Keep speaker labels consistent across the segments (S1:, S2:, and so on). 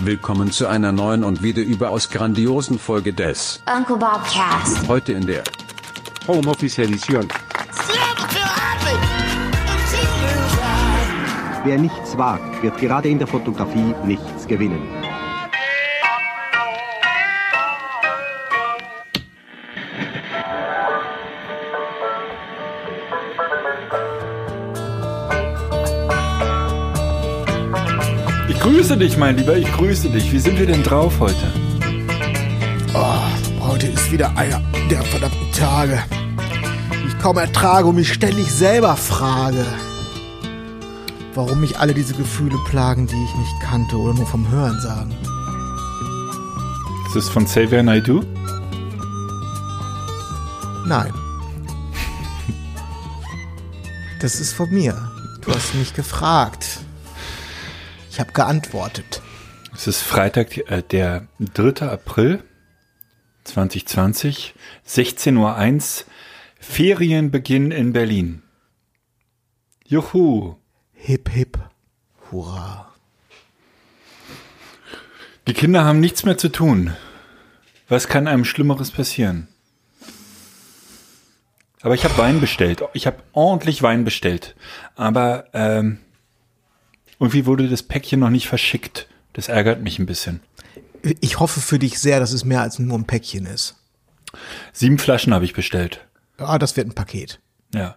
S1: Willkommen zu einer neuen und wieder überaus grandiosen Folge des
S2: Uncle Bob Cast.
S1: Heute in der
S3: Homeoffice Edition. Wer nichts wagt, wird gerade in der Fotografie nichts gewinnen.
S4: Grüße dich, mein Lieber, ich grüße dich. Wie sind wir denn drauf heute?
S5: Oh, heute ist wieder einer der verdammten Tage. Ich kaum ertrage und mich ständig selber frage, warum mich alle diese Gefühle plagen, die ich nicht kannte oder nur vom Hören sagen.
S4: Ist das von Xavier Naidoo?
S5: Nein. Das ist von mir. Du hast mich gefragt. Ich habe geantwortet.
S4: Es ist Freitag, äh, der 3. April 2020, 16.01 Uhr, Ferienbeginn in Berlin. Juhu.
S5: Hip, hip, hurra.
S4: Die Kinder haben nichts mehr zu tun. Was kann einem Schlimmeres passieren? Aber ich habe Wein bestellt. Ich habe ordentlich Wein bestellt. Aber ähm, irgendwie wurde das Päckchen noch nicht verschickt. Das ärgert mich ein bisschen.
S5: Ich hoffe für dich sehr, dass es mehr als nur ein Päckchen ist.
S4: Sieben Flaschen habe ich bestellt.
S5: Ah, das wird ein Paket.
S4: Ja.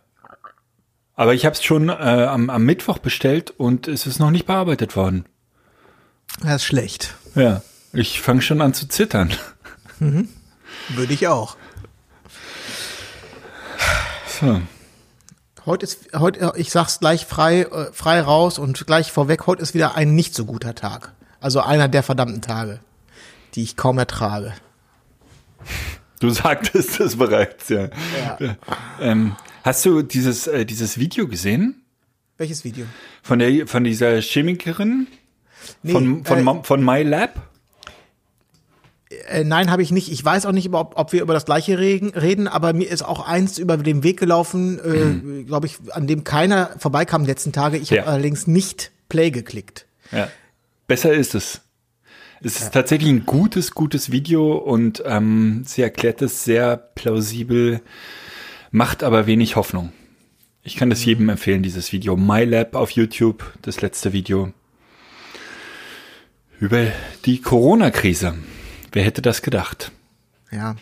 S4: Aber ich habe es schon äh, am, am Mittwoch bestellt und es ist noch nicht bearbeitet worden.
S5: Das ist schlecht.
S4: Ja. Ich fange schon an zu zittern.
S5: Würde ich auch.
S4: So.
S5: Heute ist, heute, ich sag's gleich frei, äh, frei raus und gleich vorweg, heute ist wieder ein nicht so guter Tag. Also einer der verdammten Tage, die ich kaum ertrage.
S4: Du sagtest es bereits, ja.
S5: Ja.
S4: Ähm, hast du dieses, äh, dieses Video gesehen?
S5: Welches Video?
S4: Von, der, von dieser Chemikerin?
S5: Nee,
S4: von, von,
S5: äh,
S4: von MyLab?
S5: Äh, nein, habe ich nicht. Ich weiß auch nicht, ob, ob wir über das gleiche reden, aber mir ist auch eins über den Weg gelaufen, äh, glaube ich, an dem keiner vorbeikam letzten Tage. Ich
S4: Ja.
S5: habe allerdings nicht Play geklickt.
S4: Ja. Besser ist es. Es ist tatsächlich ein gutes, gutes Video und ähm, sie erklärt es sehr plausibel, macht aber wenig Hoffnung. Ich kann das jedem empfehlen, dieses Video. MyLab auf YouTube, das letzte Video. Über die Corona-Krise. Wer hätte das gedacht?
S5: Ja.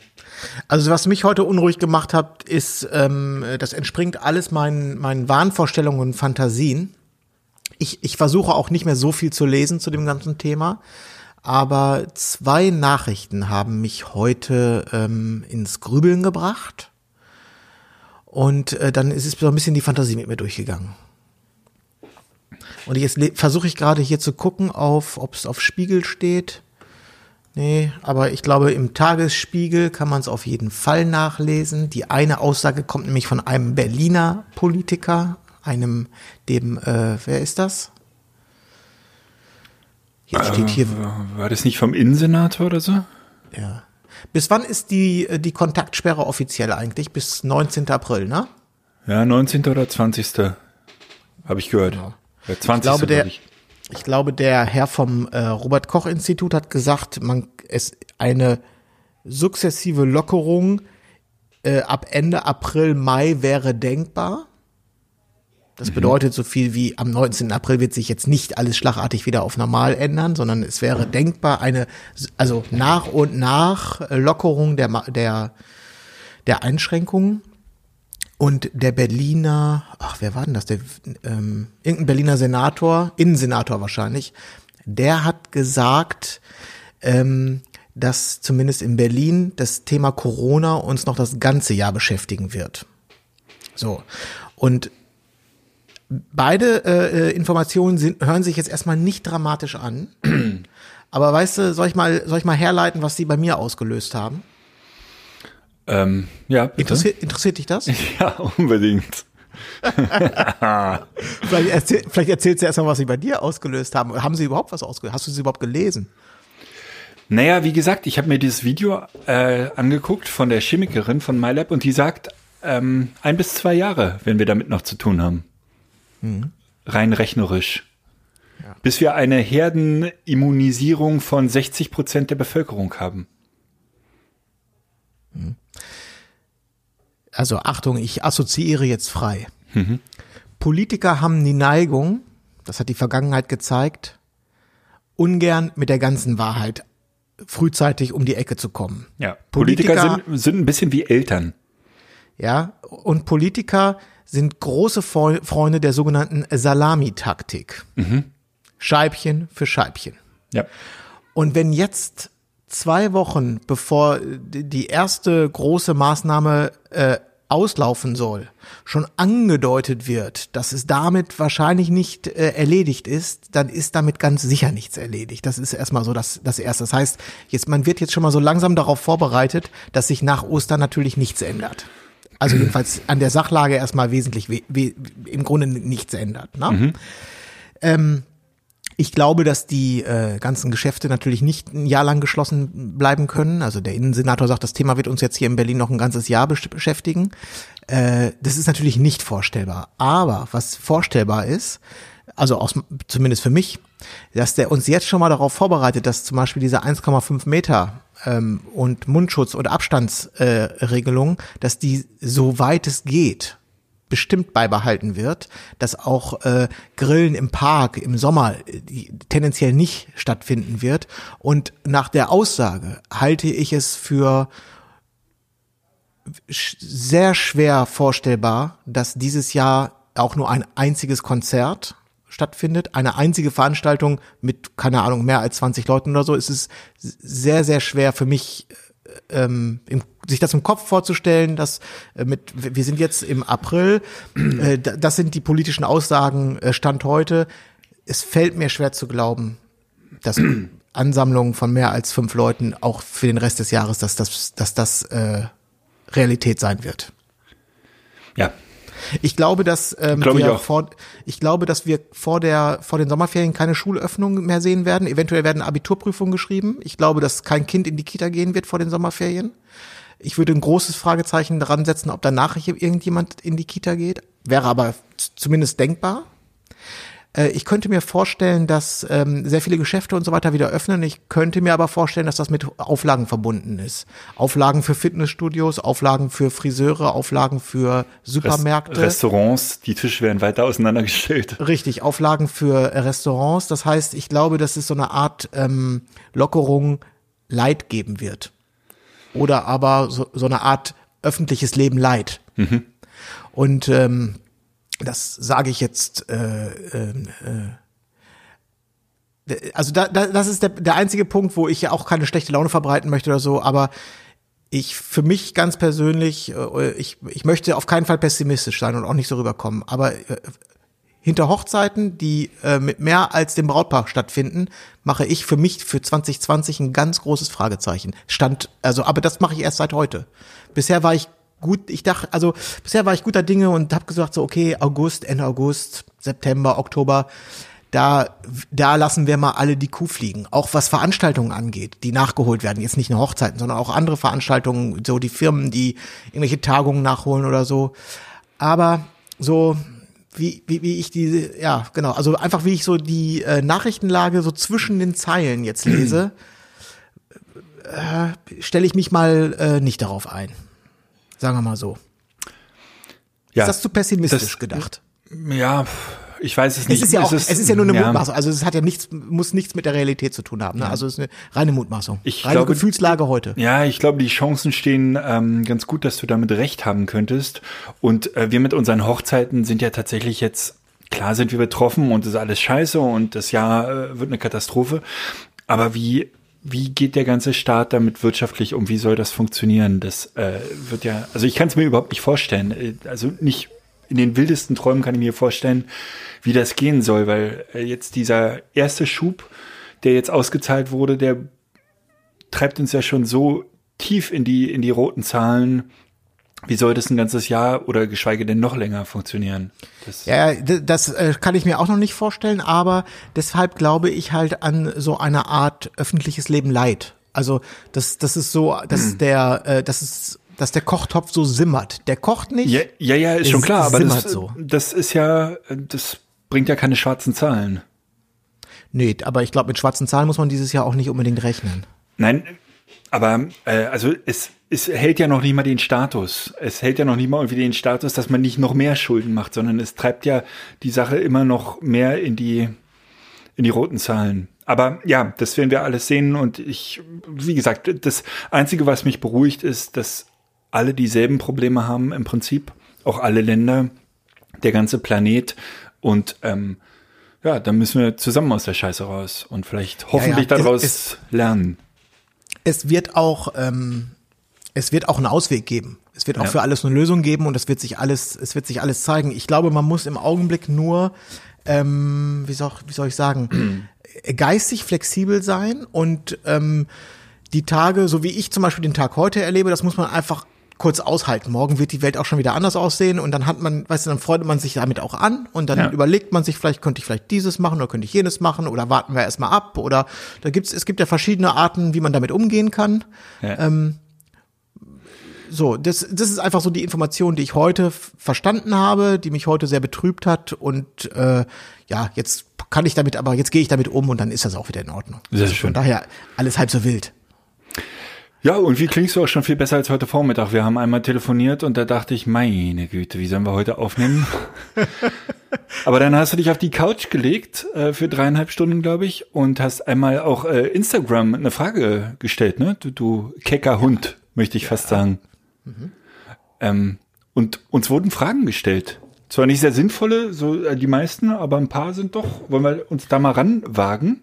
S5: Also was mich heute unruhig gemacht hat, ist, ähm, das entspringt alles meinen, meinen Wahnvorstellungen und Fantasien. Ich, ich versuche auch nicht mehr so viel zu lesen zu dem ganzen Thema, aber zwei Nachrichten haben mich heute ähm, ins Grübeln gebracht und äh, dann ist es so ein bisschen die Fantasie mit mir durchgegangen. Und jetzt versuche ich gerade hier zu gucken, auf, ob es auf Spiegel steht. Nee, aber ich glaube, im Tagesspiegel kann man es auf jeden Fall nachlesen. Die eine Aussage kommt nämlich von einem Berliner Politiker, einem, dem, äh, wer ist das? Jetzt steht hier,
S4: War das nicht vom Innensenator oder so?
S5: ja. Bis wann ist die, äh, die Kontaktsperre offiziell eigentlich? Bis 19. April, ne?
S4: Ja, 19. oder 20. Habe ich gehört. Ja, 20.
S5: Ich glaube, der,
S4: ich.
S5: Ich glaube, der Herr vom äh, Robert Koch Institut hat gesagt, man es eine sukzessive Lockerung äh, ab Ende April Mai wäre denkbar. Das bedeutet so viel wie am 19. April wird sich jetzt nicht alles schlagartig wieder auf normal ändern, sondern es wäre denkbar eine also nach und nach äh, Lockerung der der der Einschränkungen. Und der Berliner, ach, wer war denn das? Der, ähm, irgendein Berliner Senator, Innensenator wahrscheinlich, der hat gesagt, ähm, dass zumindest in Berlin das Thema Corona uns noch das ganze Jahr beschäftigen wird. So. Und beide äh, Informationen sind, hören sich jetzt erstmal nicht dramatisch an. Aber weißt du, soll ich mal, soll ich mal herleiten, was die bei mir ausgelöst haben?
S4: Ähm, ja, bitte.
S5: Interessiert, dich das?
S4: Ja, unbedingt.
S5: Vielleicht, erzähl, vielleicht erzählst du erstmal, was sie bei dir ausgelöst haben. Haben sie überhaupt was ausgelöst? Hast du sie überhaupt gelesen?
S4: Naja, wie gesagt, ich habe mir dieses Video äh, angeguckt von der Chemikerin von MyLab und die sagt, ähm, ein bis zwei Jahre, wenn wir damit noch zu tun haben. Rein rechnerisch.
S5: Ja.
S4: Bis wir eine Herdenimmunisierung von 60 Prozent der Bevölkerung haben.
S5: Also Achtung, ich assoziiere jetzt frei. Politiker haben die Neigung, das hat die Vergangenheit gezeigt, ungern mit der ganzen Wahrheit frühzeitig um die Ecke zu kommen.
S4: Ja. Politiker,
S5: Politiker-
S4: sind, sind ein bisschen wie Eltern.
S5: Ja, und Politiker sind große Freu- Freunde der sogenannten Salamitaktik. Scheibchen für Scheibchen.
S4: Ja.
S5: Und wenn jetzt zwei Wochen bevor die erste große Maßnahme äh, auslaufen soll, schon angedeutet wird, dass es damit wahrscheinlich nicht äh, erledigt ist, dann ist damit ganz sicher nichts erledigt. Das ist erstmal so das, das Erste. Das heißt, jetzt, man wird jetzt schon mal so langsam darauf vorbereitet, dass sich nach Ostern natürlich nichts ändert. Also jedenfalls an der Sachlage erstmal wesentlich, we we im Grunde nichts ändert. Ne? Ähm, ich glaube, dass die äh, ganzen Geschäfte natürlich nicht ein Jahr lang geschlossen bleiben können. Also der Innensenator sagt, das Thema wird uns jetzt hier in Berlin noch ein ganzes Jahr besch- beschäftigen. Äh, das ist natürlich nicht vorstellbar. Aber was vorstellbar ist, also aus, zumindest für mich, dass der uns jetzt schon mal darauf vorbereitet, dass zum Beispiel diese 1,5 Meter ähm, und Mundschutz- und Abstandsregelung, äh, dass die so weit es geht bestimmt beibehalten wird, dass auch äh, Grillen im Park im Sommer äh, die, tendenziell nicht stattfinden wird. Und nach der Aussage halte ich es für sch- sehr schwer vorstellbar, dass dieses Jahr auch nur ein einziges Konzert stattfindet, eine einzige Veranstaltung mit, keine Ahnung, mehr als 20 Leuten oder so, ist es sehr, sehr schwer für mich, ähm, im, sich das im Kopf vorzustellen, dass äh, mit, wir sind jetzt im April, äh, da- das sind die politischen Aussagen äh, Stand heute. Es fällt mir schwer zu glauben, dass Ansammlungen von mehr als fünf Leuten auch für den Rest des Jahres, dass das, dass das äh, Realität sein wird.
S4: Ja.
S5: Ich glaube, dass ähm,
S4: Glaube ich
S5: wir
S4: auch.
S5: vor, ich glaube, dass wir vor der vor den Sommerferien keine Schulöffnung mehr sehen werden. Eventuell werden Abiturprüfungen geschrieben. Ich glaube, dass kein Kind in die Kita gehen wird vor den Sommerferien. Ich würde ein großes Fragezeichen daran setzen, ob danach irgendjemand in die Kita geht. Wäre aber zumindest denkbar. Äh, Ich könnte mir vorstellen, dass ähm, sehr viele Geschäfte und so weiter wieder öffnen. Ich könnte mir aber vorstellen, dass das mit Auflagen verbunden ist. Auflagen für Fitnessstudios, Auflagen für Friseure, Auflagen für Supermärkte.
S4: Restaurants, die Tische werden weiter auseinandergestellt.
S5: Richtig, Auflagen für äh, Restaurants. Das heißt, ich glaube, dass es so eine Art ähm, Lockerung Leid geben wird. Oder aber so, so eine Art öffentliches Leben Leid. Und ähm, das sage ich jetzt, äh, ähm, äh, also da, da, das ist der, der einzige Punkt, wo ich ja auch keine schlechte Laune verbreiten möchte oder so, aber ich für mich ganz persönlich, äh, ich, ich möchte auf keinen Fall pessimistisch sein und auch nicht so rüberkommen, aber äh, hinter Hochzeiten, die äh, mit mehr als dem Brautpaar stattfinden, mache ich für mich für 2020 ein ganz großes Fragezeichen. Stand, also, aber das mache ich erst seit heute. Bisher war ich gut, ich dachte, also bisher war ich guter Dinge und habe gesagt so, okay, August, Ende August, September, Oktober, da, da lassen wir mal alle die Kuh fliegen. Auch was Veranstaltungen angeht, die nachgeholt werden. Jetzt nicht nur Hochzeiten, sondern auch andere Veranstaltungen, so die Firmen, die irgendwelche Tagungen nachholen oder so. Aber so, wie, wie, wie ich diese, ja, genau, also einfach wie ich so die äh, Nachrichtenlage so zwischen den Zeilen jetzt lese, äh, stelle ich mich mal äh, nicht darauf ein. Sagen wir mal so.
S4: Ja,
S5: Ist das zu pessimistisch
S4: das-
S5: gedacht?
S4: ja, ich weiß es nicht.
S5: Es ist ja auch, es ist ja nur eine
S4: ja.
S5: Mutmaßung. Also es hat ja nichts, muss nichts mit der Realität zu tun haben. Ne? Also es ist eine reine Mutmaßung.
S4: Ich
S5: reine
S4: glaube-
S5: Gefühlslage heute.
S4: Ja, ich glaube, die Chancen stehen ähm, ganz gut, dass du damit recht haben könntest. Und äh, wir mit unseren Hochzeiten sind ja tatsächlich jetzt, klar sind wir betroffen und es ist alles scheiße und das Jahr äh, wird eine Katastrophe. Aber wie, wie geht der ganze Staat damit wirtschaftlich um? Wie soll das funktionieren? Das äh, wird ja, also ich kann es mir überhaupt nicht vorstellen. Äh, Also nicht in den wildesten Träumen kann ich mir vorstellen, wie das gehen soll, weil äh, jetzt dieser erste Schub, der jetzt ausgezahlt wurde, der treibt uns ja schon so tief in die, in die roten Zahlen. Wie soll das ein ganzes Jahr oder geschweige denn noch länger funktionieren? Das,
S5: Ja, das äh, kann ich mir auch noch nicht vorstellen, aber deshalb glaube ich halt an so eine Art öffentliches Leben Leid. Also das, das ist so, dass der, äh, das ist, dass der Kochtopf so simmert. Der kocht nicht.
S4: ja, ja, ja, ist schon klar, aber das,
S5: so.
S4: das ist ja, das bringt ja keine schwarzen Zahlen.
S5: Nee, aber ich glaube, mit schwarzen Zahlen muss man dieses Jahr auch nicht unbedingt rechnen.
S4: Nein, aber äh, also es, es hält ja noch nicht mal den Status. Es hält ja noch nicht mal irgendwie den Status, dass man nicht noch mehr Schulden macht, sondern es treibt ja die Sache immer noch mehr in die in die roten Zahlen. Aber ja, das werden wir alles sehen und ich, wie gesagt, das Einzige, was mich beruhigt, ist, dass alle dieselben Probleme haben im Prinzip, auch alle Länder, der ganze Planet und ähm, ja, dann müssen wir zusammen aus der Scheiße raus und vielleicht hoffentlich
S5: ja, ja.
S4: daraus
S5: Es-
S4: lernen.
S5: Es wird auch, ähm, es wird auch einen Ausweg geben. Es wird auch
S4: Ja.
S5: für alles eine Lösung geben und es wird sich alles, es wird sich alles zeigen. Ich glaube, man muss im Augenblick nur, ähm, wie soll, wie soll ich sagen, geistig flexibel sein und ähm, die Tage, so wie ich zum Beispiel den Tag heute erlebe, das muss man einfach kurz aushalten. Morgen wird die Welt auch schon wieder anders aussehen und dann hat man, weißt du, dann freut man sich damit auch an und dann
S4: Ja.
S5: überlegt man sich, vielleicht könnte ich vielleicht dieses machen oder könnte ich jenes machen oder warten wir erstmal ab oder da gibt's, es gibt ja verschiedene Arten, wie man damit umgehen kann.
S4: Ja.
S5: Ähm, So, das, das ist einfach so die Information, die ich heute verstanden habe, die mich heute sehr betrübt hat und äh, ja, jetzt kann ich damit, aber jetzt gehe ich damit um und dann ist das auch wieder in Ordnung.
S4: Sehr
S5: also
S4: schön.
S5: Von daher alles halb so wild.
S4: Ja, und wie klingst du auch schon viel besser als heute Vormittag? Wir haben einmal telefoniert und da dachte ich, meine Güte, wie sollen wir heute aufnehmen? Aber dann hast du dich auf die Couch gelegt äh, für dreieinhalb Stunden, glaube ich, und hast einmal auch äh, Instagram eine Frage gestellt, ne? Du, du kecker Hund, möchte ich fast sagen. Ähm, und uns wurden Fragen gestellt. Zwar nicht sehr sinnvolle, so äh, die meisten, aber ein paar sind doch. Wollen wir uns da mal ranwagen?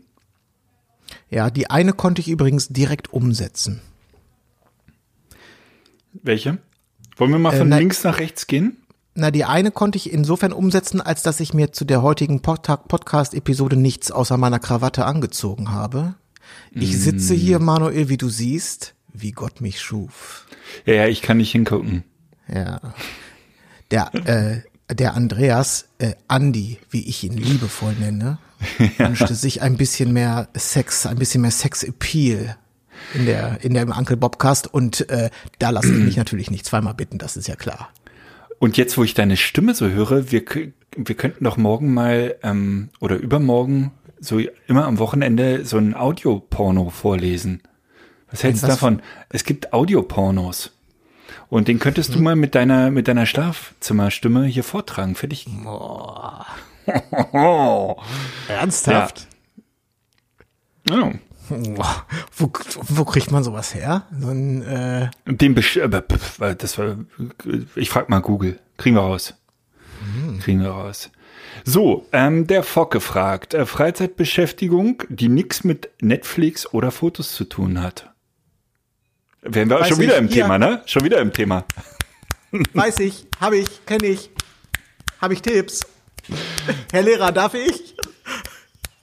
S5: Ja, die eine konnte ich übrigens direkt umsetzen.
S4: Welche? Wollen wir mal
S5: Äh,
S4: von
S5: nein.
S4: links nach rechts gehen?
S5: Na, die eine konnte ich insofern umsetzen, als dass ich mir zu der heutigen Pod- Podcast-Episode nichts außer meiner Krawatte angezogen habe. Ich sitze hier, Manuel, wie du siehst, wie Gott mich schuf.
S4: Ja, ja, ich kann nicht hingucken.
S5: Ja. Der, äh, der Andreas, äh, Andy, wie ich ihn liebevoll nenne, wünschte sich ein bisschen mehr Sex, ein bisschen mehr Sex-Appeal in der, in der Uncle Bobcast und äh, da lasse ich mich natürlich nicht zweimal bitten, das ist ja klar.
S4: Und jetzt, wo ich deine Stimme so höre, wir, wir könnten doch morgen mal ähm, oder übermorgen so immer am Wochenende so ein Audioporno vorlesen. Was hältst du davon? Es gibt Audiopornos. Und den könntest du mal mit deiner, mit deiner Schlafzimmerstimme hier vortragen. Finde ich.
S5: Ernsthaft?
S4: Ja.
S5: Boah, Wo, wo kriegt man sowas her? So ein, äh,
S4: Den Besch weil das war, ich frag mal Google. Kriegen wir raus. Kriegen wir raus. So, ähm, der Focke fragt, äh, Freizeitbeschäftigung, die nichts mit Netflix oder Fotos zu tun hat. Wären wir auch
S5: Weiß
S4: schon wieder
S5: ich.
S4: im
S5: Hier.
S4: Thema, ne? Schon wieder im Thema.
S5: weiß ich, habe ich, kenne ich, habe ich Tipps. Herr Lehrer, darf ich?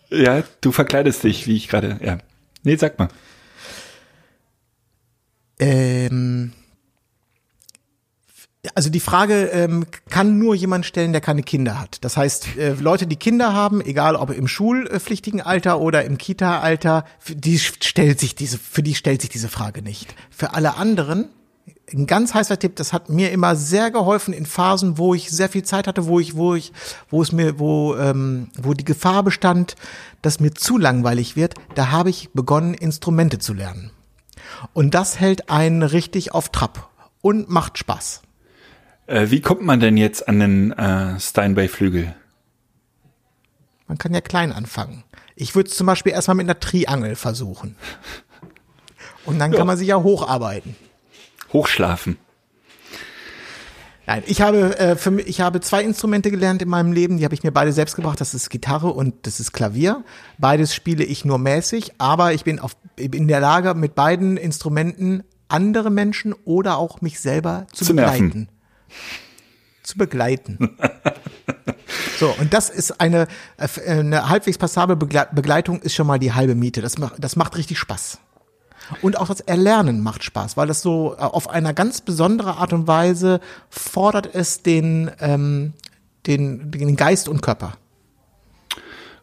S4: Ja, du verkleidest dich, wie ich gerade, ja. Nee, sag mal.
S5: Ähm, also die Frage ähm, kann nur jemand stellen, der keine Kinder hat. Das heißt, äh, Leute, die Kinder haben, egal ob im schulpflichtigen Alter oder im Kita-Alter, die stellt sich diese, für die stellt sich diese Frage nicht. Für alle anderen ein ganz heißer Tipp, das hat mir immer sehr geholfen in Phasen, wo ich sehr viel Zeit hatte, wo ich, wo ich, wo es mir, wo, ähm, wo die Gefahr bestand, dass mir zu langweilig wird, da habe ich begonnen, Instrumente zu lernen. Und das hält einen richtig auf Trab und macht Spaß.
S4: Äh, wie kommt man denn jetzt an den äh, Steinway-Flügel?
S5: Man kann ja klein anfangen. Ich würde es zum Beispiel erstmal mit einer Triangel versuchen. Und dann kann man sich ja hocharbeiten.
S4: Hochschlafen.
S5: Nein, ich habe äh, für mich, ich habe zwei Instrumente gelernt in meinem Leben, die habe ich mir beide selbst gebracht. Das ist Gitarre und das ist Klavier. Beides spiele ich nur mäßig, aber ich bin auf in der Lage mit beiden Instrumenten andere Menschen oder auch mich selber zu,
S4: Zu nerven.
S5: begleiten. Zu begleiten. so, und das ist eine, äh, eine halbwegs passable Begle Begleitung ist schon mal die halbe Miete. Das macht, das macht richtig Spaß. Und auch das Erlernen macht Spaß, weil das so äh, auf einer ganz besondere Art und Weise fordert es den, ähm, den, den Geist und Körper.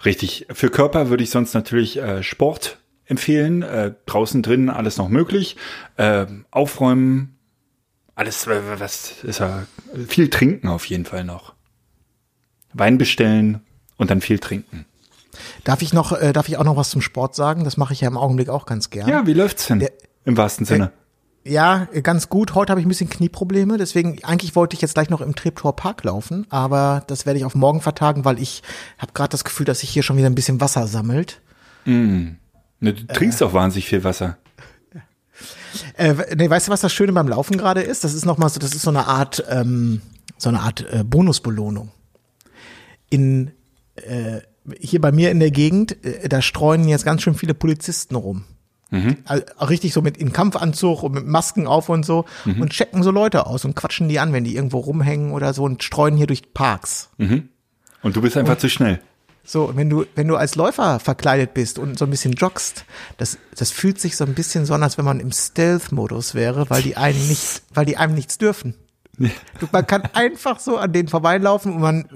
S4: Richtig. Für Körper würde ich sonst natürlich äh, Sport empfehlen. Äh, draußen drin alles noch möglich. Äh, aufräumen. Alles, äh, was ist ja viel trinken auf jeden Fall noch. Wein bestellen und dann viel trinken.
S5: Darf ich noch, äh, darf ich auch noch was zum Sport sagen? Das mache ich ja im Augenblick auch ganz gern.
S4: Ja, wie läuft's denn?
S5: Der-
S4: Im wahrsten Sinne.
S5: Ja, ganz gut. Heute habe ich ein bisschen Knieprobleme, deswegen eigentlich wollte ich jetzt gleich noch im Treptower Park laufen, aber das werde ich auf morgen vertagen, weil ich habe gerade das Gefühl, dass sich hier schon wieder ein bisschen Wasser sammelt.
S4: Ne, du trinkst doch wahnsinnig viel Wasser.
S5: Äh, nee, weißt du, was das Schöne beim Laufen gerade ist? Das ist noch mal so, das ist so eine Art, ähm, so eine Art äh, Bonusbelohnung. In äh, hier bei mir in der Gegend, äh, da streuen jetzt ganz schön viele Polizisten rum. Also, auch richtig so mit in Kampfanzug und mit Masken auf und so und checken so Leute aus und quatschen die an, wenn die irgendwo rumhängen oder so und streuen hier durch Parks.
S4: Und du bist einfach zu schnell.
S5: So, und wenn du, wenn du als Läufer verkleidet bist und so ein bisschen joggst, das, das fühlt sich so ein bisschen so an, als wenn man im Stealth-Modus wäre, weil die einen nicht, weil die einem nichts dürfen. Du, man kann einfach so an denen vorbeilaufen und man,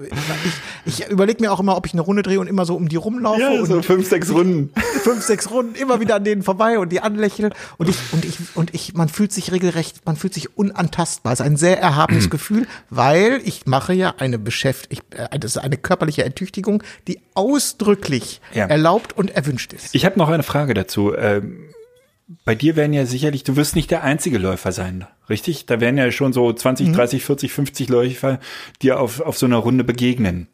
S5: ich, ich überlege mir auch immer, ob ich eine Runde drehe und immer so um die rumlaufe und
S4: fünf, sechs Runden.
S5: fünf, sechs Runden immer wieder an denen vorbei und die anlächeln und ich, und ich, und ich, man fühlt sich regelrecht, man fühlt sich unantastbar. Es ist ein sehr erhabenes Gefühl, weil ich mache ja eine Beschäftigung, das ist eine körperliche Ertüchtigung, die ausdrücklich
S4: Ja.
S5: erlaubt und erwünscht ist.
S4: Ich habe noch eine Frage dazu. Ähm, bei dir werden ja sicherlich, du wirst nicht der einzige Läufer sein, richtig? Da werden ja schon so 20, 30, 40, 50 Läufer dir auf, auf so einer Runde begegnen.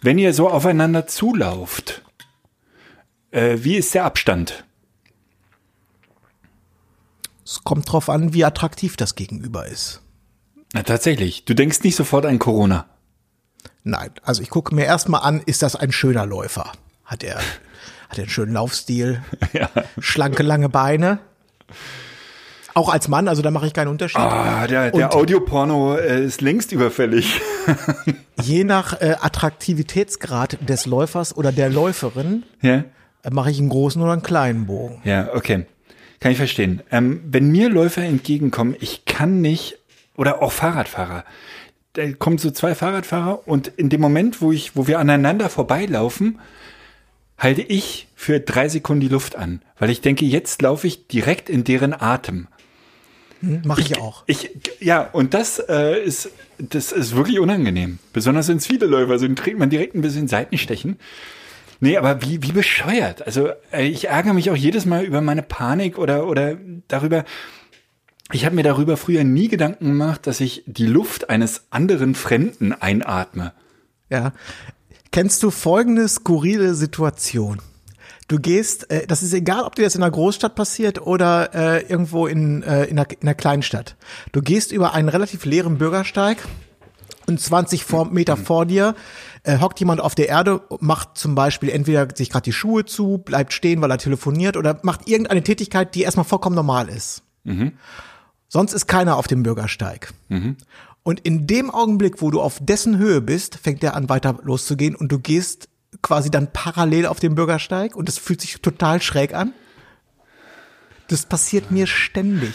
S4: Wenn ihr so aufeinander zulauft, äh, wie ist der Abstand?
S5: Es kommt drauf an, wie attraktiv das Gegenüber ist.
S4: Na, tatsächlich, du denkst nicht sofort an Corona.
S5: Nein, also ich gucke mir erstmal an, ist das ein schöner Läufer? Hat er, hat einen schönen Laufstil?
S4: Ja.
S5: Schlanke, lange Beine? Auch als Mann, also da mache ich keinen Unterschied.
S4: Ah, der, der Audioporno äh, ist längst überfällig.
S5: Je nach äh, Attraktivitätsgrad des Läufers oder der Läuferin
S4: ja?
S5: äh, mache ich einen großen oder einen kleinen Bogen.
S4: Ja, okay. Kann ich verstehen. Ähm, wenn mir Läufer entgegenkommen, ich kann nicht, oder auch Fahrradfahrer, da kommen so zwei Fahrradfahrer und in dem Moment, wo ich, wo wir aneinander vorbeilaufen, halte ich für drei Sekunden die Luft an, weil ich denke, jetzt laufe ich direkt in deren Atem.
S5: Mache ich auch.
S4: Ich, ja, und das äh, ist, das ist wirklich unangenehm. Besonders wenn es viele Läufer sind, kriegt man direkt ein bisschen Seitenstechen. Nee, aber wie, wie bescheuert. Also äh, ich ärgere mich auch jedes Mal über meine Panik oder, oder darüber. Ich habe mir darüber früher nie Gedanken gemacht, dass ich die Luft eines anderen Fremden einatme.
S5: Ja. Kennst du folgende skurrile Situation? Du gehst, äh, das ist egal, ob dir das in einer Großstadt passiert oder äh, irgendwo in, äh, in, einer, in einer Kleinstadt. Du gehst über einen relativ leeren Bürgersteig und 20 vor, Meter vor dir äh, hockt jemand auf der Erde, macht zum Beispiel entweder sich gerade die Schuhe zu, bleibt stehen, weil er telefoniert oder macht irgendeine Tätigkeit, die erstmal vollkommen normal ist. Sonst ist keiner auf dem Bürgersteig. Und in dem Augenblick, wo du auf dessen Höhe bist, fängt er an weiter loszugehen und du gehst quasi dann parallel auf dem Bürgersteig und das fühlt sich total schräg an. Das passiert mir ständig.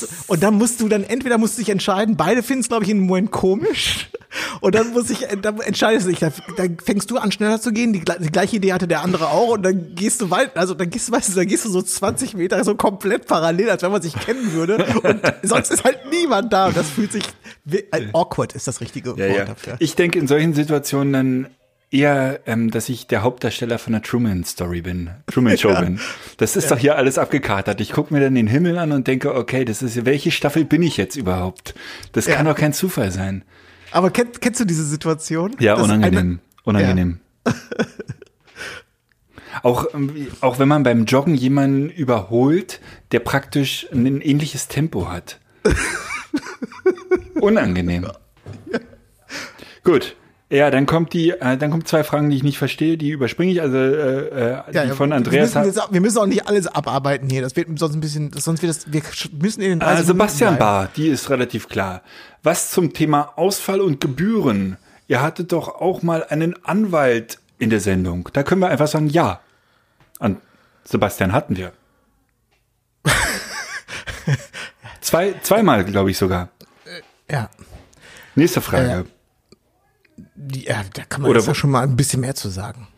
S5: Das, und dann musst du dann, entweder musst du dich entscheiden, beide finden es, glaube ich, in einem Moment komisch. Und dann muss ich, dann entscheidest du dich, dann, dann fängst du an, schneller zu gehen. Die, die gleiche Idee hatte der andere auch. Und dann gehst du weit, also dann gehst du, weißt du, dann gehst du so 20 Meter so komplett parallel, als wenn man sich kennen würde. Und sonst ist halt niemand da. Und das fühlt sich, wie- äh, awkward ist das richtige Wort dafür.
S4: Ich denke in solchen Situationen dann eher, ähm, dass ich der Hauptdarsteller von der Truman Story bin, Truman Show bin. Das ist doch hier alles abgekatert. Ich gucke mir dann den Himmel an und denke, okay, das ist welche Staffel bin ich jetzt überhaupt? Das kann
S5: Ja.
S4: doch kein Zufall sein.
S5: Aber kenn, kennst du diese Situation?
S4: Ja,
S5: Das
S4: unangenehm. Unangenehm. auch, ähm, auch wenn man beim Joggen jemanden überholt, der praktisch ein ähnliches Tempo hat. Unangenehm. Gut. Ja, dann kommt die, äh, dann kommt zwei Fragen, die ich nicht verstehe, die überspringe ich. Also äh, äh,
S5: Ja,
S4: die
S5: ja,
S4: von
S5: wir
S4: Andreas.
S5: müssen, jetzt, wir müssen auch nicht alles abarbeiten hier. Das wird sonst ein bisschen, sonst wird das, wir müssen in den 30
S4: Äh, Sebastian
S5: Minuten bleiben.
S4: Bar, die ist relativ klar. Was zum Thema Ausfall und Gebühren? Ihr hattet doch auch mal einen Anwalt in der Sendung. Da können wir einfach sagen, ja. An Sebastian hatten wir. Zwei, zweimal, glaube ich sogar.
S5: Ja.
S4: Nächste Frage.
S5: Die, ja, da kann man
S4: Oder
S5: ja schon mal ein bisschen mehr zu sagen.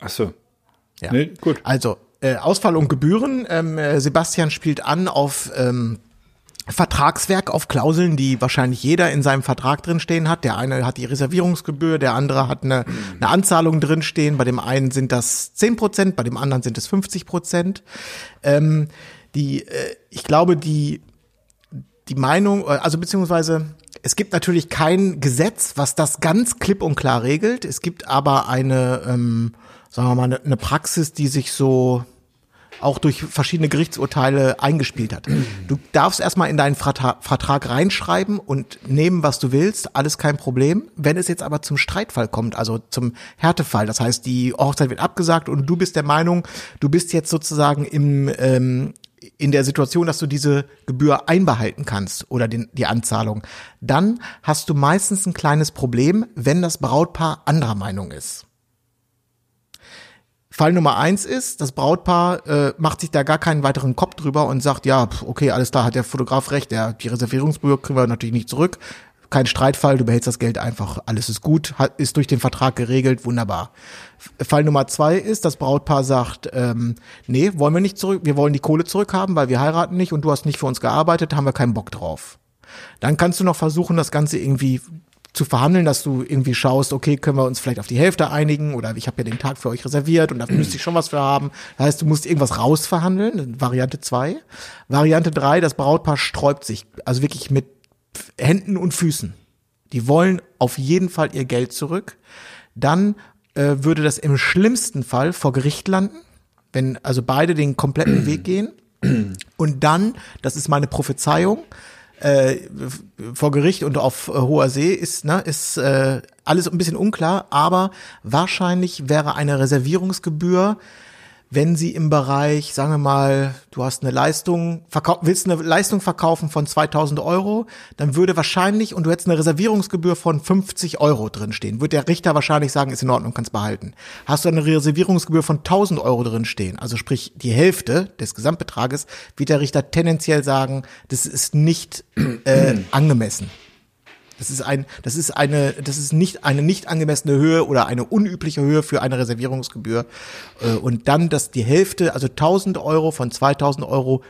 S4: Ach so.
S5: Ja.
S4: Nee, gut.
S5: Also, äh, Ausfall und Gebühren. Ähm, äh, Sebastian spielt an auf ähm, Vertragswerk auf Klauseln, die wahrscheinlich jeder in seinem Vertrag drinstehen hat. Der eine hat die Reservierungsgebühr, der andere hat eine, eine Anzahlung drinstehen. Bei dem einen sind das 10 Prozent, bei dem anderen sind es 50 Prozent. Ähm, die, äh, ich glaube, die, die Meinung, äh, also beziehungsweise es gibt natürlich kein Gesetz, was das ganz klipp und klar regelt. Es gibt aber eine, ähm, sagen wir mal, eine, eine Praxis, die sich so auch durch verschiedene Gerichtsurteile eingespielt hat. Du darfst erstmal in deinen Vertrag reinschreiben und nehmen, was du willst, alles kein Problem. Wenn es jetzt aber zum Streitfall kommt, also zum Härtefall, das heißt, die Hochzeit wird abgesagt und du bist der Meinung, du bist jetzt sozusagen im, ähm, in der Situation, dass du diese Gebühr einbehalten kannst oder den, die Anzahlung, dann hast du meistens ein kleines Problem, wenn das Brautpaar anderer Meinung ist. Fall Nummer eins ist, das Brautpaar äh, macht sich da gar keinen weiteren Kopf drüber und sagt, ja, okay, alles da hat der Fotograf recht, der, die Reservierungsgebühr kriegen wir natürlich nicht zurück. Kein Streitfall, du behältst das Geld einfach, alles ist gut, ist durch den Vertrag geregelt, wunderbar. Fall Nummer zwei ist, das Brautpaar sagt, ähm, nee, wollen wir nicht zurück, wir wollen die Kohle zurückhaben, weil wir heiraten nicht und du hast nicht für uns gearbeitet, haben wir keinen Bock drauf. Dann kannst du noch versuchen, das Ganze irgendwie zu verhandeln, dass du irgendwie schaust, okay, können wir uns vielleicht auf die Hälfte einigen oder ich habe ja den Tag für euch reserviert und da müsste ich schon was für haben. Das heißt, du musst irgendwas rausverhandeln, Variante zwei. Variante drei: das Brautpaar sträubt sich, also wirklich mit Händen und Füßen. Die wollen auf jeden Fall ihr Geld zurück. Dann äh, würde das im schlimmsten Fall vor Gericht landen, wenn also beide den kompletten Weg gehen. Und dann, das ist meine Prophezeiung, äh, vor Gericht und auf äh, hoher See ist, ne, ist äh, alles ein bisschen unklar, aber wahrscheinlich wäre eine Reservierungsgebühr wenn sie im Bereich, sagen wir mal, du hast eine Leistung, willst eine Leistung verkaufen von 2000 Euro, dann würde wahrscheinlich, und du hättest eine Reservierungsgebühr von 50 Euro drinstehen, würde der Richter wahrscheinlich sagen, ist in Ordnung, kannst behalten. Hast du eine Reservierungsgebühr von 1000 Euro drinstehen, also sprich die Hälfte des Gesamtbetrages, wird der Richter tendenziell sagen, das ist nicht äh, angemessen. Das ist ein, das ist eine, das ist nicht eine nicht angemessene Höhe oder eine unübliche Höhe für eine Reservierungsgebühr. Äh, und dann, dass die Hälfte, also 1000 Euro von 2000 Euro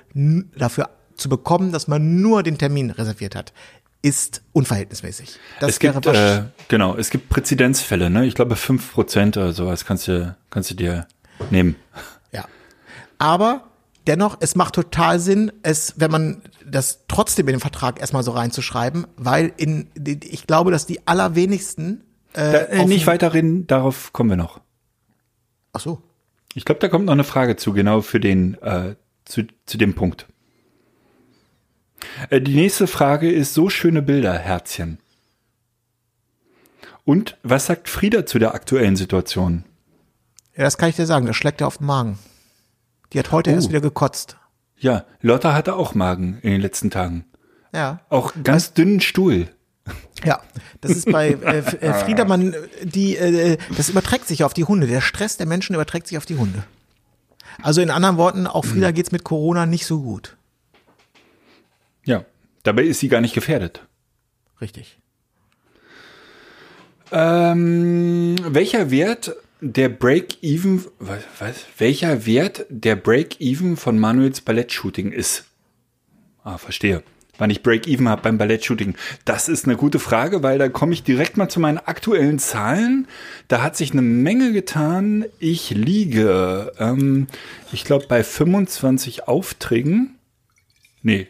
S5: dafür zu bekommen, dass man nur den Termin reserviert hat, ist unverhältnismäßig.
S4: Das es gibt, äh, genau, es gibt Präzedenzfälle, ne? Ich glaube, fünf Prozent oder sowas kannst du, kannst du dir nehmen.
S5: Ja. Aber dennoch, es macht total Sinn, es, wenn man das trotzdem in den Vertrag erstmal so reinzuschreiben, weil in, ich glaube, dass die allerwenigsten
S4: äh, da, äh, nicht weiterhin, darauf kommen wir noch.
S5: Ach so.
S4: Ich glaube, da kommt noch eine Frage zu, genau für den, äh, zu, zu dem Punkt. Äh, die nächste Frage ist so schöne Bilder, Herzchen. Und was sagt Frieda zu der aktuellen Situation?
S5: Ja, das kann ich dir sagen, das schlägt dir auf den Magen. Die hat heute uh. erst wieder gekotzt.
S4: Ja, Lotta hatte auch Magen in den letzten Tagen.
S5: Ja.
S4: Auch ganz Was? dünnen Stuhl.
S5: Ja, das ist bei äh, äh, Friedermann, die, äh, das überträgt sich auf die Hunde. Der Stress der Menschen überträgt sich auf die Hunde. Also in anderen Worten, auch Frieda mhm. geht's mit Corona nicht so gut.
S4: Ja, dabei ist sie gar nicht gefährdet.
S5: Richtig.
S4: Ähm, welcher Wert der Break-Even, was, was, welcher Wert der Break-Even von Manuels Ballettshooting ist. Ah, verstehe. Wann ich Break-Even habe beim Ballettshooting. Das ist eine gute Frage, weil da komme ich direkt mal zu meinen aktuellen Zahlen. Da hat sich eine Menge getan. Ich liege, ähm, ich glaube, bei 25 Aufträgen. Nee,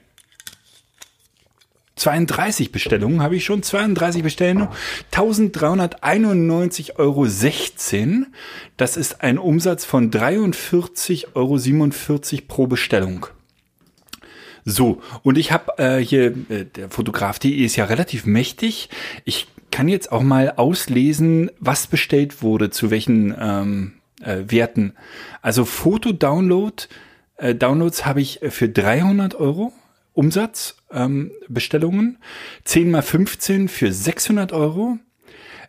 S4: 32 Bestellungen habe ich schon, 32 Bestellungen, 1391,16 Euro. Das ist ein Umsatz von 43,47 Euro pro Bestellung. So, und ich habe äh, hier, äh, der Fotograf.de ist ja relativ mächtig. Ich kann jetzt auch mal auslesen, was bestellt wurde, zu welchen ähm, äh, Werten. Also Foto-Download, äh, Downloads habe ich für 300 Euro Umsatz, ähm, Bestellungen, 10 mal 15 für 600 Euro,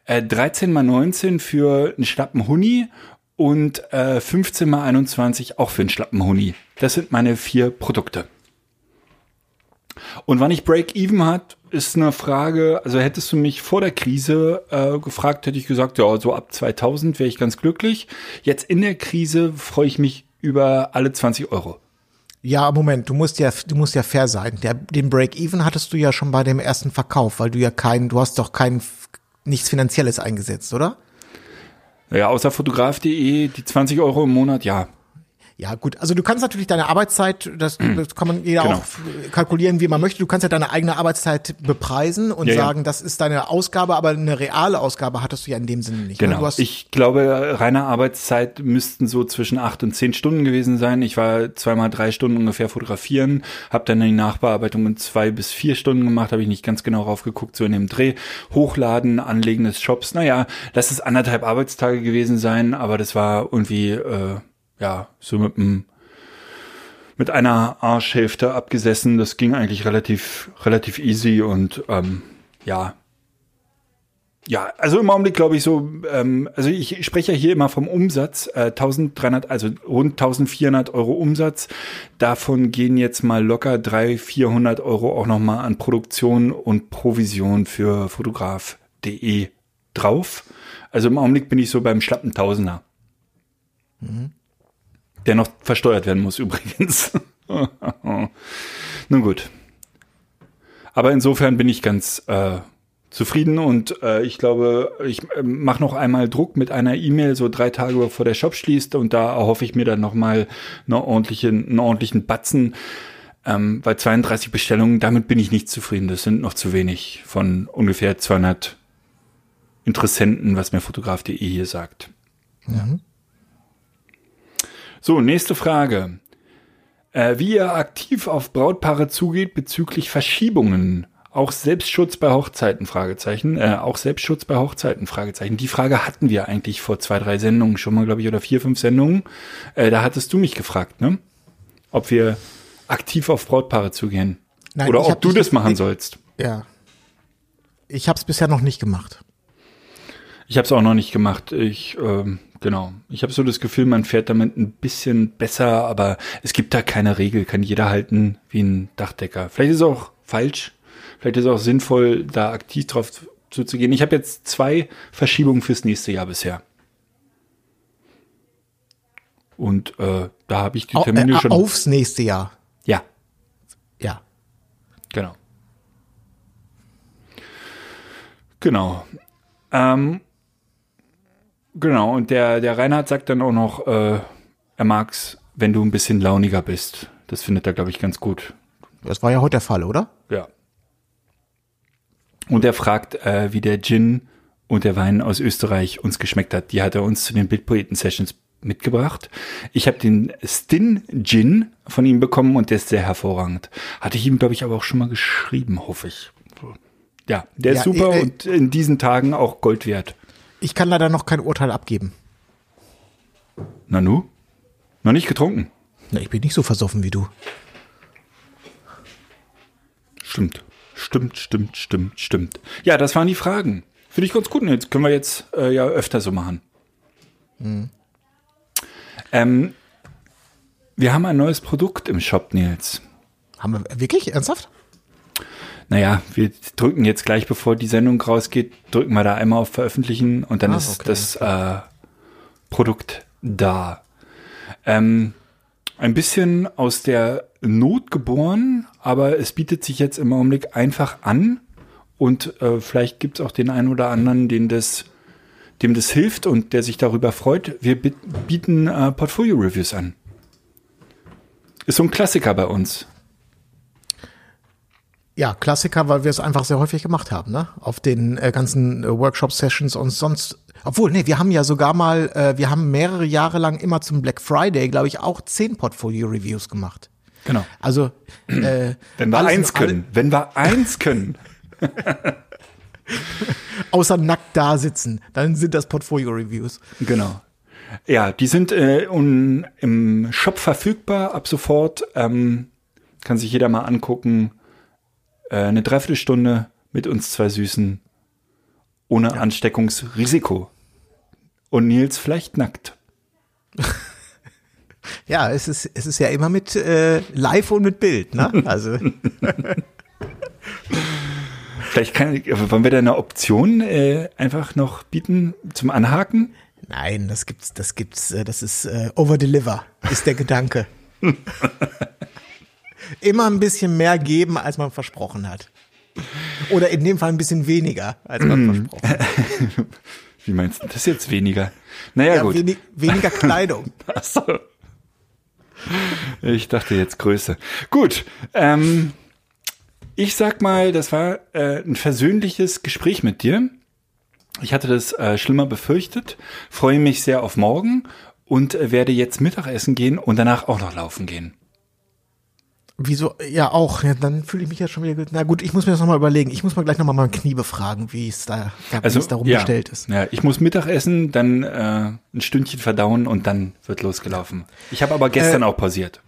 S4: äh, 13 mal 19 für einen Schlappen Huni und äh, 15 mal 21 auch für einen Schlappen Huni. Das sind meine vier Produkte. Und wann ich Break-Even hat, ist eine Frage, also hättest du mich vor der Krise äh, gefragt, hätte ich gesagt, ja, so ab 2000 wäre ich ganz glücklich. Jetzt in der Krise freue ich mich über alle 20 Euro.
S5: Ja, Moment, du musst ja, du musst ja fair sein. Der, den Break-Even hattest du ja schon bei dem ersten Verkauf, weil du ja kein, du hast doch kein, nichts Finanzielles eingesetzt, oder?
S4: Ja, außer fotograf.de, die 20 Euro im Monat, ja.
S5: Ja, gut. Also du kannst natürlich deine Arbeitszeit, das, das kann man jeder
S4: Genau.
S5: auch kalkulieren, wie man möchte. Du kannst ja deine eigene Arbeitszeit bepreisen und
S4: Ja, ja.
S5: sagen, das ist deine Ausgabe, aber eine reale Ausgabe hattest du ja in dem Sinne nicht. ne?
S4: Genau. Ich glaube, reine Arbeitszeit müssten so zwischen acht und zehn Stunden gewesen sein. Ich war zweimal drei Stunden ungefähr fotografieren, habe dann die Nachbearbeitung in zwei bis vier Stunden gemacht, habe ich nicht ganz genau raufgeguckt, so in dem Dreh. Hochladen, Anlegen des Shops, naja, lass es anderthalb Arbeitstage gewesen sein, aber das war irgendwie, äh, ja, so mit mit einer Arschhälfte abgesessen. Das ging eigentlich relativ, relativ easy und ähm, ja, ja, also im Augenblick glaube ich so, ähm, also ich spreche ja hier immer vom Umsatz, äh, 1300, also rund 1400 Euro Umsatz. Davon gehen jetzt mal locker 300, 400 Euro auch nochmal an Produktion und Provision für fotograf.de drauf. Also im Augenblick bin ich so beim schlappen Tausender. Der noch versteuert werden muss übrigens. Nun gut. Aber insofern bin ich ganz äh, zufrieden und äh, ich glaube, ich äh, mache noch einmal Druck mit einer E-Mail so drei Tage bevor der Shop schließt und da erhoffe ich mir dann noch mal eine ordentliche, einen ordentlichen Batzen. Ähm, bei 32 Bestellungen, damit bin ich nicht zufrieden. Das sind noch zu wenig von ungefähr 200 Interessenten, was mir fotograf.de hier sagt. So, nächste Frage. Äh, wie ihr aktiv auf Brautpaare zugeht bezüglich Verschiebungen. Auch Selbstschutz bei Hochzeiten, Fragezeichen. Äh, auch Selbstschutz bei Hochzeiten, Fragezeichen. Die Frage hatten wir eigentlich vor zwei, drei Sendungen schon mal, glaube ich, oder vier, fünf Sendungen. Äh, da hattest du mich gefragt, ne? Ob wir aktiv auf Brautpaare zugehen.
S5: Nein,
S4: oder ob du das machen
S5: ich-
S4: sollst.
S5: ja. Ich habe es bisher noch nicht gemacht.
S4: Ich habe es auch noch nicht gemacht. Ich, ähm, genau. Ich habe so das Gefühl, man fährt damit ein bisschen besser, aber es gibt da keine Regel. Kann jeder halten wie ein Dachdecker. Vielleicht ist es auch falsch. Vielleicht ist es auch sinnvoll, da aktiv drauf zuzugehen. Ich habe jetzt zwei Verschiebungen fürs nächste Jahr bisher. Und äh, da habe ich die
S5: Au,
S4: Termine
S5: äh,
S4: schon.
S5: aufs nächste Jahr.
S4: Ja,
S5: Ja.
S4: Genau. Genau. Ähm, genau, und der, der Reinhard sagt dann auch noch, äh, er mag's, wenn du ein bisschen launiger bist. Das findet er, glaube ich, ganz gut.
S5: Das war ja heute der Fall, oder?
S4: Ja. Und er fragt, äh, wie der Gin und der Wein aus Österreich uns geschmeckt hat. Die hat er uns zu den Bildpoeten-Sessions mitgebracht. Ich habe den Stin Gin von ihm bekommen und der ist sehr hervorragend. Hatte ich ihm, glaube ich, aber auch schon mal geschrieben, hoffe ich. Ja, der ist
S5: Ja,
S4: super
S5: äh, äh,
S4: und in diesen Tagen auch Gold wert.
S5: Ich kann leider noch kein Urteil abgeben.
S4: Nanu? Noch nicht getrunken?
S5: Na, ich bin nicht so versoffen wie du.
S4: Stimmt. Stimmt, stimmt, stimmt, stimmt. Ja, das waren die Fragen. Finde ich ganz gut. Und jetzt können wir jetzt äh, ja öfter so machen. Ähm, wir haben ein neues Produkt im Shop, Nils.
S5: Haben wir wirklich? Ernsthaft?
S4: Naja, wir drücken jetzt gleich, bevor die Sendung rausgeht, drücken wir da einmal auf Veröffentlichen und dann
S5: Ah,
S4: ist
S5: okay.
S4: das äh, Produkt da. Ähm, ein bisschen aus der Not geboren, aber es bietet sich jetzt im Augenblick einfach an und äh, vielleicht gibt es auch den einen oder anderen, den das, dem das hilft und der sich darüber freut. Wir bi- bieten äh, Portfolio-Reviews an. Ist so ein Klassiker bei uns.
S5: Ja, Klassiker, weil wir es einfach sehr häufig gemacht haben, ne? Auf den äh, ganzen äh, Workshop-Sessions und sonst. Obwohl, nee, wir haben ja sogar mal, äh, wir haben mehrere Jahre lang immer zum Black Friday, glaube ich, auch zehn Portfolio-Reviews gemacht.
S4: Genau.
S5: Also, äh,
S4: Wenn wir eins können. Wenn wir eins können.
S5: Außer nackt da sitzen, dann sind das Portfolio-Reviews.
S4: Genau. Ja, die sind äh, un, im Shop verfügbar ab sofort. Ähm, kann sich jeder mal angucken. Äh, eine Dreiviertelstunde mit uns zwei Süßen. Ohne Ansteckungsrisiko. Und Nils vielleicht nackt.
S5: Ja, es ist, es ist ja immer mit äh, Live und mit Bild, ne? Also,
S4: Vielleicht kann, wollen wir da eine Option äh, einfach noch bieten zum Anhaken?
S5: nein, das gibt's, das gibt's, äh, das ist äh, Over-Deliver, ist der Gedanke. Immer ein bisschen mehr geben, als man versprochen hat. Oder in dem Fall ein bisschen weniger, als man
S4: Mm.
S5: versprochen hat.
S4: Wie meinst du das jetzt weniger? Naja,
S5: Ja,
S4: gut.
S5: wenig, weniger Kleidung.
S4: Ach so. Ich dachte jetzt Größe. Gut. Ähm, ich sag mal, das war äh, ein versöhnliches Gespräch mit dir. Ich hatte das äh, schlimmer befürchtet, freue mich sehr auf morgen und äh, werde jetzt Mittagessen gehen und danach auch noch laufen gehen.
S5: Wieso? Ja, auch. Ja, dann fühle ich mich ja schon wieder gut. Na gut, ich muss mir das nochmal überlegen. Ich muss mal gleich nochmal mein Knie befragen, wie es da, ja, wie es darum
S4: ja,
S5: bestellt ist.
S4: Ja, ich muss Mittagessen, dann äh, ein Stündchen verdauen und dann wird losgelaufen. Ich habe aber gestern
S5: Äh,
S4: auch pausiert.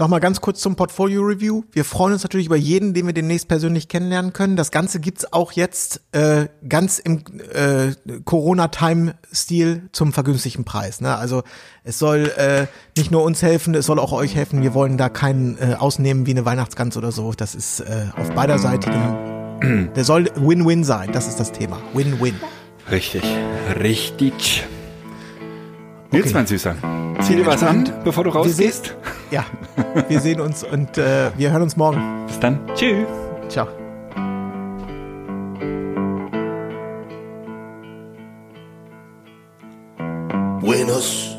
S5: Nochmal ganz kurz zum Portfolio Review. Wir freuen uns natürlich über jeden, den wir demnächst persönlich kennenlernen können. Das Ganze gibt's auch jetzt äh, ganz im äh, Corona-Time-Stil zum vergünstigten Preis. Ne? Also es soll äh, nicht nur uns helfen, es soll auch euch helfen. Wir wollen da keinen äh, ausnehmen wie eine Weihnachtsgans oder so. Das ist äh, auf beiderseitigem. Der soll Win-Win sein. Das ist das Thema. Win-Win.
S4: Richtig, richtig. Nils,
S5: Okay.
S4: mein Süßer, zieh dir was an, bevor du rausgehst.
S5: Ja, wir sehen uns und äh, wir hören uns morgen.
S4: Bis dann. Tschüss.
S5: Ciao.
S2: Buenos